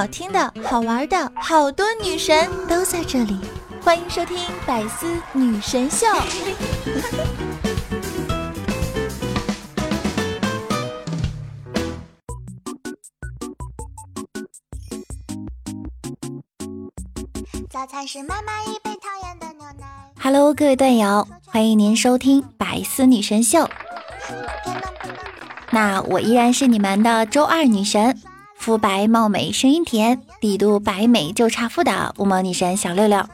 好听的、好玩的，好多女神都在这里，欢迎收听《百思女神秀》。早餐是妈妈一杯讨厌的牛奶。Hello，各位段友，欢迎您收听《百思女神秀》。那我依然是你们的周二女神，肤白貌美，声音甜，帝都白美就差富的五毛女神小六六。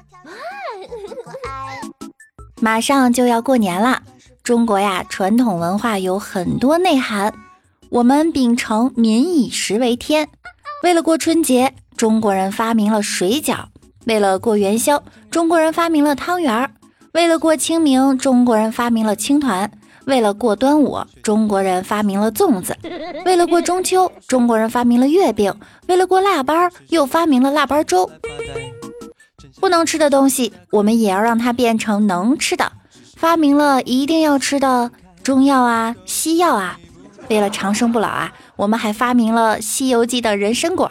马上就要过年了，中国呀，传统文化有很多内涵。我们秉承民以食为天，为了过春节，中国人发明了水饺；为了过元宵，中国人发明了汤圆儿；为了过清明，中国人发明了青团。为了过端午，中国人发明了粽子；为了过中秋，中国人发明了月饼；为了过腊八，又发明了腊八粥。不能吃的东西，我们也要让它变成能吃的。发明了一定要吃的中药啊、西药啊。为了长生不老啊，我们还发明了《西游记》的人参果。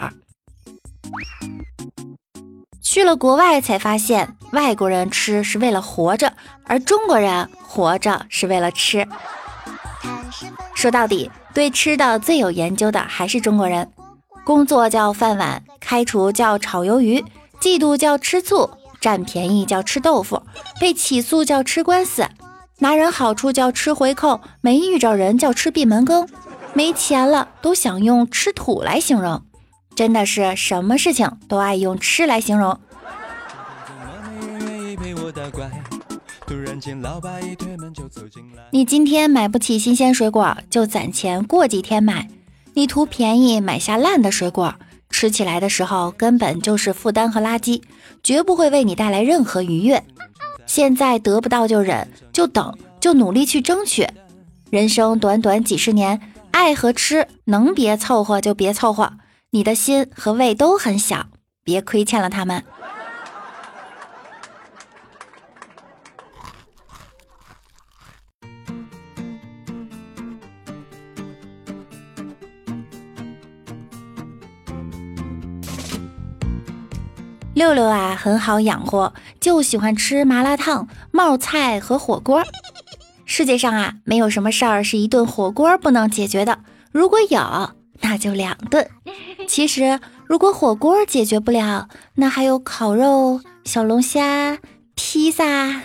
去了国外才发现，外国人吃是为了活着，而中国人。活着是为了吃。说到底，对吃的最有研究的还是中国人。工作叫饭碗，开除叫炒鱿鱼，嫉妒叫吃醋，占便宜叫吃豆腐，被起诉叫吃官司，拿人好处叫吃回扣，没遇着人叫吃闭门羹，没钱了都想用吃土来形容。真的是什么事情都爱用吃来形容。你今天买不起新鲜水果，就攒钱过几天买。你图便宜买下烂的水果，吃起来的时候根本就是负担和垃圾，绝不会为你带来任何愉悦。现在得不到就忍，就等，就努力去争取。人生短短几十年，爱和吃能别凑合就别凑合。你的心和胃都很小，别亏欠了他们。六六啊，很好养活，就喜欢吃麻辣烫、冒菜和火锅。世界上啊，没有什么事儿是一顿火锅不能解决的。如果有，那就两顿。其实，如果火锅解决不了，那还有烤肉、小龙虾、披萨。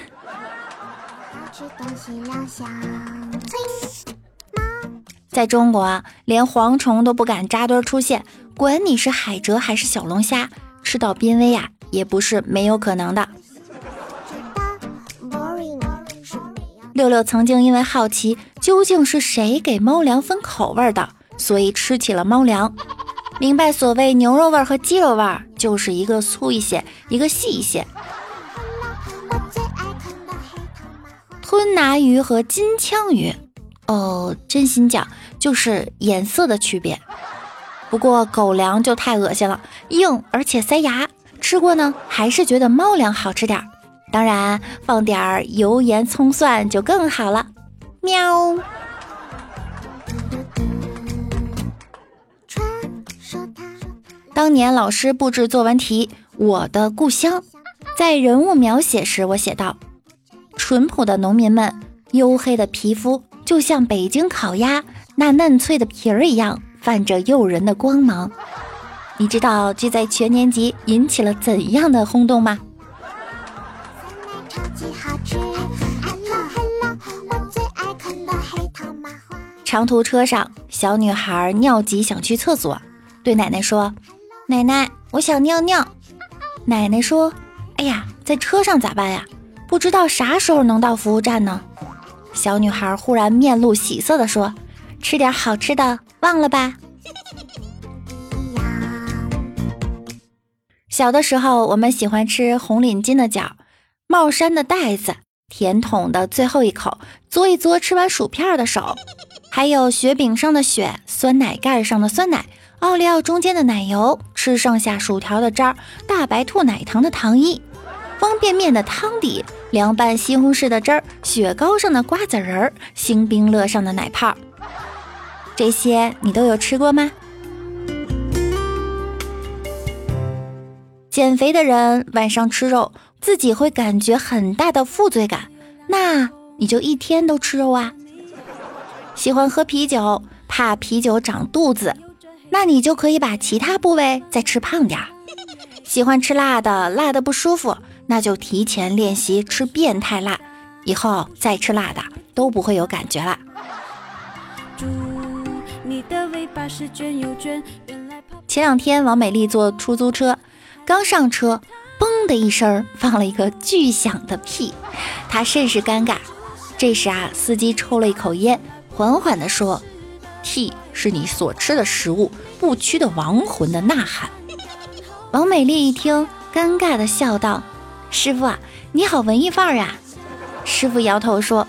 在中国，连蝗虫都不敢扎堆出现，管你是海蜇还是小龙虾。吃到濒危呀，也不是没有可能的。六六曾经因为好奇究竟是谁给猫粮分口味的，所以吃起了猫粮。明白所谓牛肉味儿和鸡肉味儿，就是一个粗一些，一个细一些。吞拿鱼和金枪鱼，哦，真心讲就是颜色的区别。不过狗粮就太恶心了，硬而且塞牙，吃过呢还是觉得猫粮好吃点儿。当然放点儿油盐葱蒜就更好了。喵。当年老师布置作文题《我的故乡》，在人物描写时，我写道：淳朴的农民们，黝黑的皮肤就像北京烤鸭那嫩脆的皮儿一样。泛着诱人的光芒，你知道这在全年级引起了怎样的轰动吗？长途车上，小女孩尿急想去厕所，对奶奶说：“奶奶，我想尿尿。”奶奶说：“哎呀，在车上咋办呀？不知道啥时候能到服务站呢。”小女孩忽然面露喜色地说。吃点好吃的，忘了吧。小的时候，我们喜欢吃红领巾的角、帽衫的带子、甜筒的最后一口、嘬一嘬吃完薯片的手，还有雪饼上的雪、酸奶盖上的酸奶、奥利奥中间的奶油、吃剩下薯条的渣、大白兔奶糖的糖衣、方便面的汤底、凉拌西红柿的汁儿、雪糕上的瓜子仁儿、星冰乐上的奶泡。这些你都有吃过吗？减肥的人晚上吃肉，自己会感觉很大的负罪感，那你就一天都吃肉啊。喜欢喝啤酒，怕啤酒长肚子，那你就可以把其他部位再吃胖点儿。喜欢吃辣的，辣的不舒服，那就提前练习吃变态辣，以后再吃辣的都不会有感觉了。前两天王美丽坐出租车，刚上车，嘣的一声放了一个巨响的屁，她甚是尴尬。这时啊，司机抽了一口烟，缓缓地说：“ T 是你所吃的食物不屈的亡魂的呐喊。”王美丽一听，尴尬的笑道：“师傅啊，你好文艺范儿呀！”师傅摇头说：“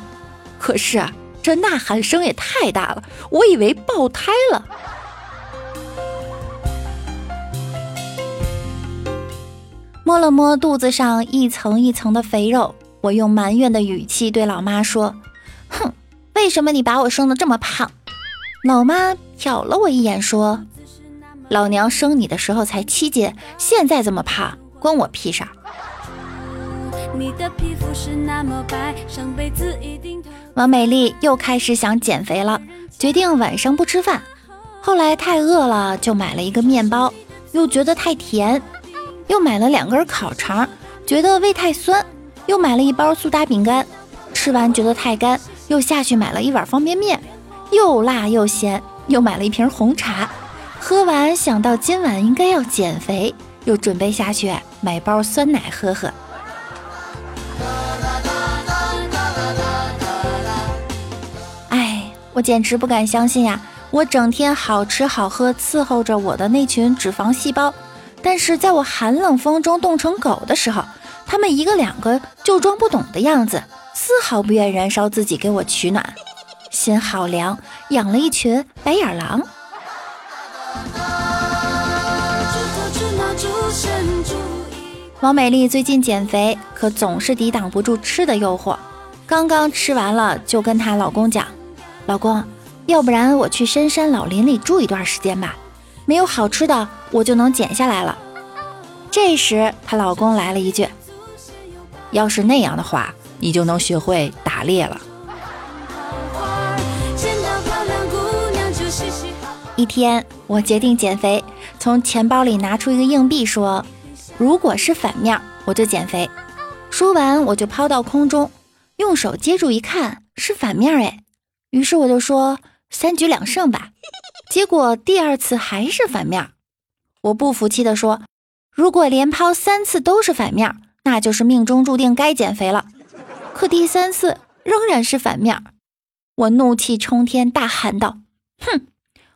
可是啊，这呐喊声也太大了，我以为爆胎了。”摸了摸肚子上一层一层的肥肉，我用埋怨的语气对老妈说：“哼，为什么你把我生的这么胖？”老妈瞟了我一眼说。老娘生你的时候才七斤，现在这么胖，关我屁事！王美丽又开始想减肥了，决定晚上不吃饭。后来太饿了，就买了一个面包，又觉得太甜；又买了两根烤肠，觉得胃太酸；又买了一包苏打饼干，吃完觉得太干，又下去买了一碗方便面，又辣又咸；又买了一瓶红茶。喝完想到今晚应该要减肥，又准备下去买包酸奶喝喝。哎，我简直不敢相信呀！我整天好吃好喝伺候着我的那群脂肪细胞，但是在我寒冷风中冻成狗的时候，他们一个两个就装不懂的样子，丝毫不愿燃烧自己给我取暖，心好凉，养了一群白眼狼。王美丽最近减肥，可总是抵挡不住吃的诱惑。刚刚吃完了，就跟她老公讲：“老公，要不然我去深山老林里住一段时间吧，没有好吃的，我就能减下来了。”这时，她老公来了一句：“要是那样的话，你就能学会打猎了。”一天，我决定减肥，从钱包里拿出一个硬币，说：“如果是反面，我就减肥。”说完，我就抛到空中，用手接住一看，是反面哎。于是我就说：“三局两胜吧。”结果第二次还是反面，我不服气地说：“如果连抛三次都是反面，那就是命中注定该减肥了。”可第三次仍然是反面，我怒气冲天，大喊道：“哼！”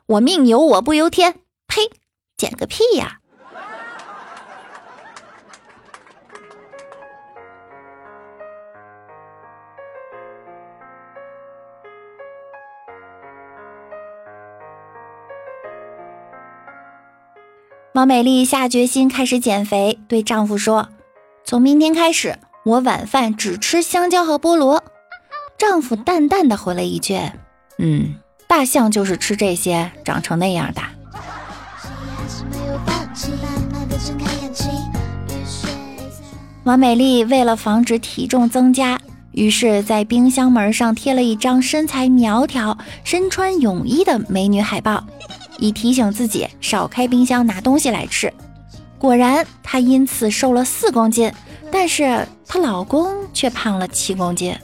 我命由我不由天，呸！减个屁呀！王美丽下决心开始减肥，对丈夫说：“从明天开始，我晚饭只吃香蕉和菠萝。”丈夫淡淡的回了一句：“嗯。”大象就是吃这些长成那样的。王美丽为了防止体重增加，于是在冰箱门上贴了一张身材苗条、身穿泳衣的美女海报，以提醒自己少开冰箱拿东西来吃。果然，她因此瘦了四公斤，但是她老公却胖了七公斤。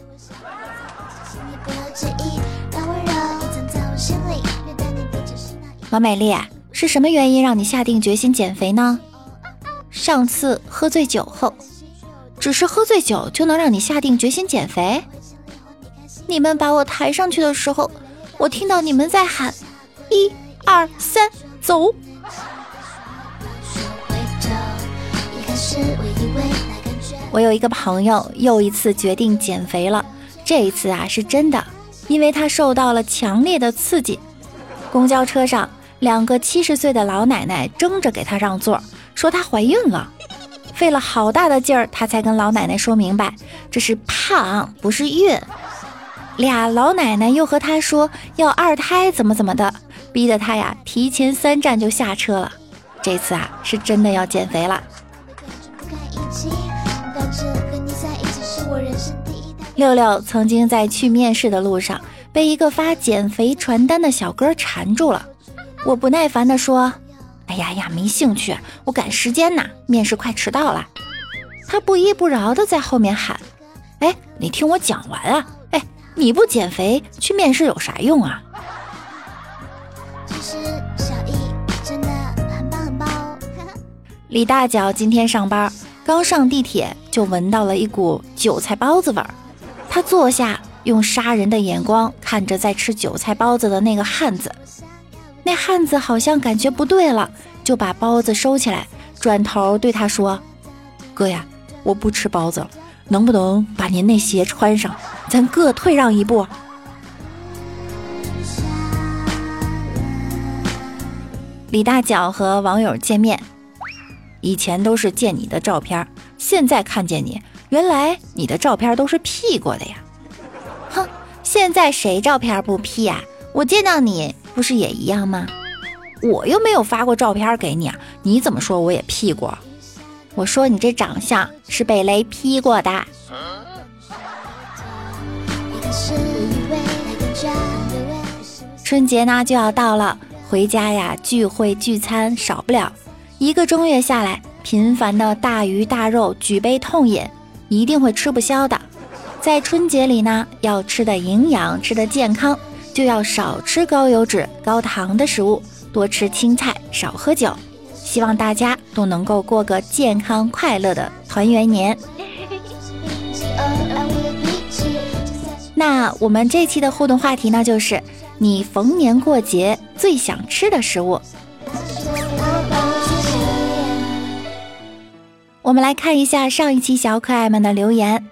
王美丽，是什么原因让你下定决心减肥呢？上次喝醉酒后，只是喝醉酒就能让你下定决心减肥？你们把我抬上去的时候，我听到你们在喊“一二三，走”。我有一个朋友又一次决定减肥了，这一次啊是真的，因为他受到了强烈的刺激。公交车上。两个七十岁的老奶奶争着给她让座，说她怀孕了，费了好大的劲儿，她才跟老奶奶说明白，这是胖不是孕。俩老奶奶又和她说要二胎怎么怎么的，逼得她呀提前三站就下车了。这次啊是真的要减肥了。六六曾经在去面试的路上被一个发减肥传单的小哥缠住了，我不耐烦地说：“哎呀呀，没兴趣，我赶时间呢，面试快迟到了。”他不依不饶地在后面喊：“哎，你听我讲完啊！哎，你不减肥去面试有啥用啊？”李大脚今天上班，刚上地铁就闻到了一股韭菜包子味儿。他坐下，用杀人的眼光看着在吃韭菜包子的那个汉子。那汉子好像感觉不对了，就把包子收起来，转头对他说：“哥呀，我不吃包子了，能不能把您那鞋穿上？咱各退让一步。”李大脚和网友见面，以前都是见你的照片，现在看见你。原来你的照片都是 P 过的呀！哼，现在谁照片不 P 呀？我见到你不是也一样吗？我又没有发过照片给你，你怎么说我也 P 过？我说你这长相是被雷劈过的。春节呢就要到了，回家呀聚会聚餐少不了，一个中月下来，频繁的大鱼大肉举杯痛饮。一定会吃不消的，在春节里呢，要吃的营养，吃的健康，就要少吃高油脂、高糖的食物，多吃青菜，少喝酒。希望大家都能够过个健康快乐的团圆年。那我们这期的互动话题呢，就是你逢年过节最想吃的食物。我们来看一下上一期小可爱们的留言。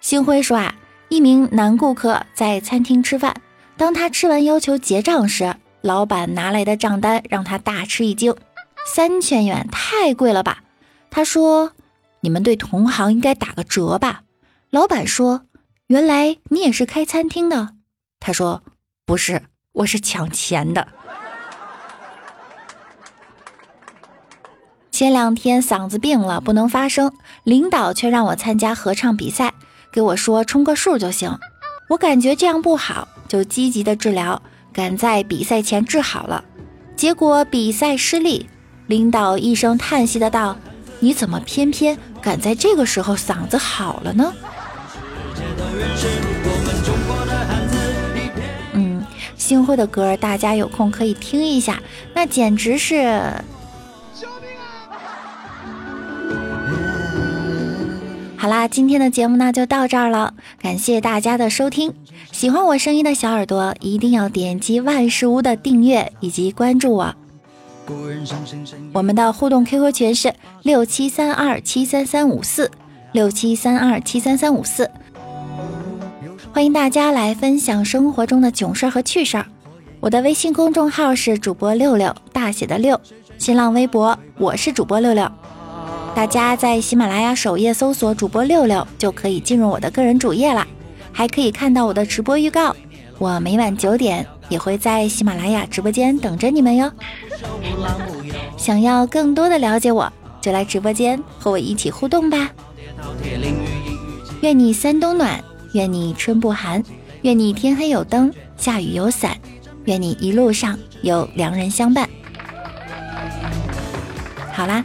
星辉说啊，一名男顾客在餐厅吃饭，当他吃完要求结账时，老板拿来的账单让他大吃一惊，三千元太贵了吧？他说：“你们对同行应该打个折吧？”老板说：“原来你也是开餐厅的？”他说：“不是，我是抢钱的。”前两天嗓子病了，不能发声，领导却让我参加合唱比赛，给我说充个数就行。我感觉这样不好，就积极的治疗，赶在比赛前治好了。结果比赛失利，领导一声叹息的道：“你怎么偏偏赶在这个时候嗓子好了呢？”嗯，星辉的歌大家有空可以听一下，那简直是。好啦，今天的节目呢就到这儿了，感谢大家的收听。喜欢我声音的小耳朵，一定要点击万事屋的订阅以及关注我。我们的互动 QQ 群是六七三二七三三五四六七三二七三三五四，欢迎大家来分享生活中的囧事儿和趣事儿。我的微信公众号是主播六六大写的六，新浪微博我是主播六六。大家在喜马拉雅首页搜索主播六六，就可以进入我的个人主页了，还可以看到我的直播预告。我每晚九点也会在喜马拉雅直播间等着你们哟。想要更多的了解我，就来直播间和我一起互动吧。愿你三冬暖，愿你春不寒，愿你天黑有灯，下雨有伞，愿你一路上有良人相伴。好啦。